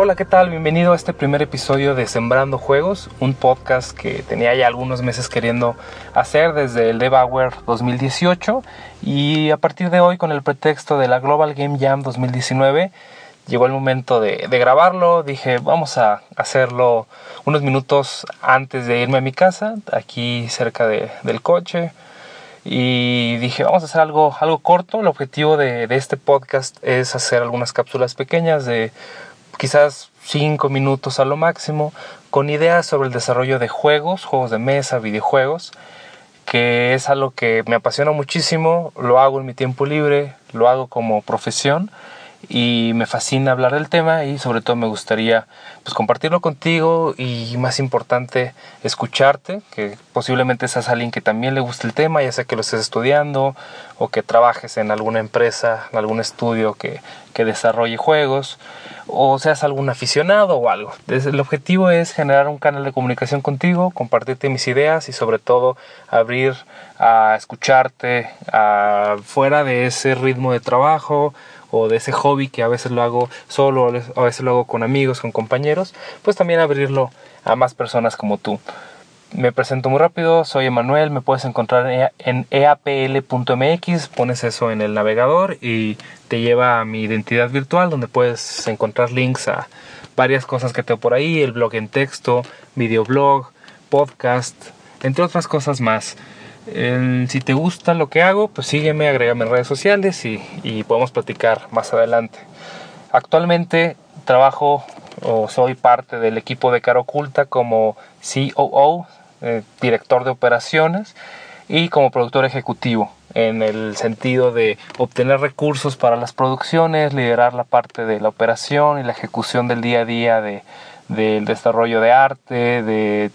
Hola, ¿qué tal? Bienvenido a este primer episodio de Sembrando Juegos, un podcast que tenía ya algunos meses queriendo hacer desde el Hour 2018 y a partir de hoy con el pretexto de la Global Game Jam 2019 llegó el momento de, grabarlo, dije vamos a hacerlo unos minutos antes de irme a mi casa, aquí cerca del coche y dije vamos a hacer algo, algo corto, el objetivo de, de este podcast es hacer algunas cápsulas pequeñas de quizás 5 minutos a lo máximo, con ideas sobre el desarrollo de juegos, juegos de mesa, videojuegos, que es algo que me apasiona muchísimo, lo hago en mi tiempo libre, lo hago como profesión y me fascina hablar del tema y sobre todo me gustaría pues compartirlo contigo y más importante escucharte que posiblemente seas alguien que también le guste el tema ya sea que lo estés estudiando o que trabajes en alguna empresa en algún estudio que, que desarrolle juegos o seas algún aficionado o algo. El objetivo es generar un canal de comunicación contigo compartirte mis ideas y sobre todo abrir a escucharte fuera de ese ritmo de trabajo o de ese hobby que a veces lo hago solo, a veces lo hago con amigos, con compañeros, pues también abrirlo a más personas como tú. Me presento muy rápido, soy Emanuel, me puedes encontrar en eapl.mx, pones eso en el navegador y te lleva a mi identidad virtual donde puedes encontrar links a varias cosas que tengo por ahí, el blog en texto, videoblog, podcast, entre otras cosas más si te gusta lo que hago, pues sígueme, agrégame en redes sociales y, podemos platicar más adelante. Actualmente trabajo o soy parte del equipo de Cara Oculta como COO, eh, director de operaciones y como productor ejecutivo en el sentido de obtener recursos para las producciones, liderar la parte de la operación y la ejecución del día a día de, del desarrollo de arte, de,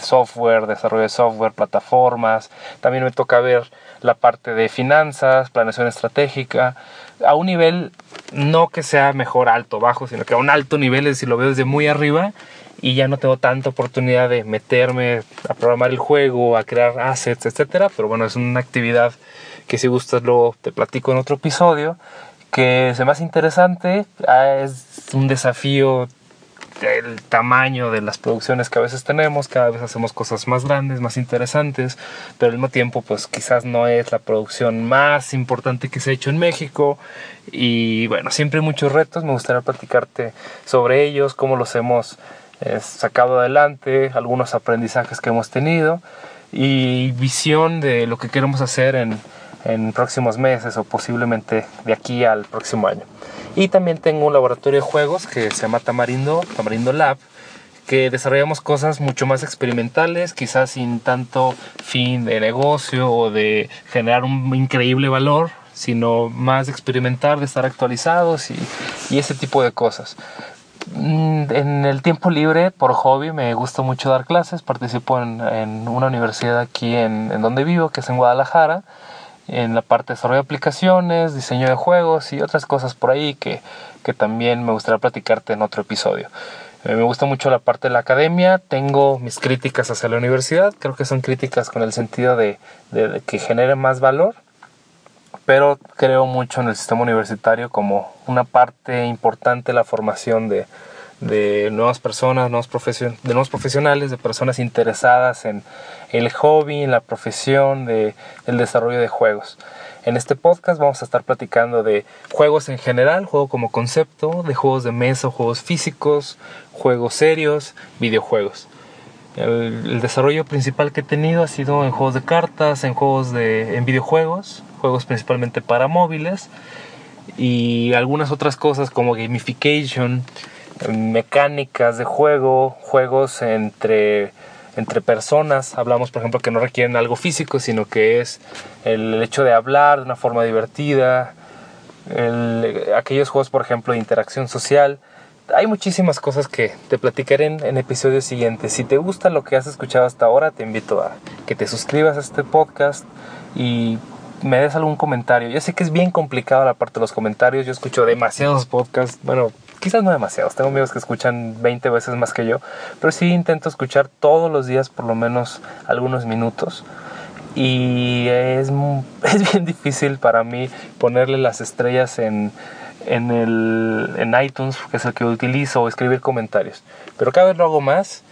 software, desarrollo de software, plataformas. También me toca ver la parte de finanzas, planeación estratégica, a un nivel no que sea mejor alto o bajo, sino que a un alto nivel, es decir, lo veo desde muy arriba y ya no tengo tanta oportunidad de meterme a programar el juego, a crear assets, etcétera, pero bueno, es una actividad que si gustas luego te platico en otro episodio que es más interesante, ah, es un desafío el tamaño de las producciones que a veces tenemos, cada vez hacemos cosas más grandes, más interesantes, pero al mismo tiempo pues quizás no es la producción más importante que se ha hecho en México y bueno, siempre hay muchos retos, me gustaría platicarte sobre ellos, cómo los hemos eh, sacado adelante, algunos aprendizajes que hemos tenido y visión de lo que queremos hacer en, en próximos meses o posiblemente de aquí al próximo año. Y también tengo un laboratorio de juegos que se llama Tamarindo, Tamarindo Lab, que desarrollamos cosas mucho más experimentales, quizás sin tanto fin de negocio o de generar un increíble valor, sino más de experimentar, de estar actualizados y, y ese tipo de cosas. Mm, en el tiempo libre, por hobby, me gusta mucho dar clases. Participo en, en una universidad aquí en, en donde vivo, que es en Guadalajara en la parte de desarrollo de aplicaciones, diseño de juegos y otras cosas por ahí que, que también me gustaría platicarte en otro episodio. Eh, me gusta mucho la parte de la academia, tengo mis críticas hacia la universidad, creo que son críticas con el sentido de, de, que genere más valor, pero creo mucho en el sistema universitario como una parte importante de la formación de, de nuevas personas, nuevos de nuevos profesionales, de personas interesadas en el hobby, en la profesión, de, el desarrollo de juegos. En este podcast vamos a estar platicando de juegos en general, juego como concepto, de juegos de mesa, juegos físicos, juegos serios, videojuegos. El, el, desarrollo principal que he tenido ha sido en juegos de cartas, en juegos de en videojuegos, juegos principalmente para móviles y algunas otras cosas como gamification, mecánicas de juego, juegos entre, entre personas. Hablamos, por ejemplo, que no requieren algo físico, sino que es el hecho de hablar de una forma divertida. aquellos juegos, por ejemplo, de interacción social. Hay muchísimas cosas que te platicaré en, en, episodios siguientes. Si te gusta lo que has escuchado hasta ahora, te invito a que te suscribas a este podcast y me des algún comentario. Yo sé que es bien complicado la parte de los comentarios. Yo escucho demasiados podcasts. Bueno, quizás no demasiados, tengo amigos que escuchan 20 veces más que yo, pero sí intento escuchar todos los días por lo menos algunos minutos. Y es, es bien difícil para mí ponerle las estrellas en, en, el, en iTunes, que es el que utilizo, o escribir comentarios. Pero cada vez lo hago más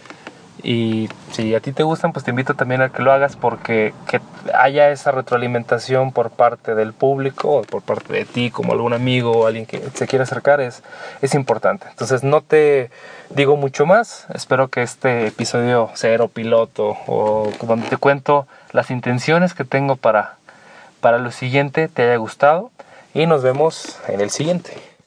y si a ti te gustan, pues te invito también a que lo hagas porque que haya esa retroalimentación por parte del público o por parte de ti como algún amigo o alguien que se quiera acercar es, es importante. Entonces no te digo mucho más. Espero que este episodio cero piloto o donde te cuento las intenciones que tengo para, para lo siguiente te haya gustado y nos vemos en el siguiente.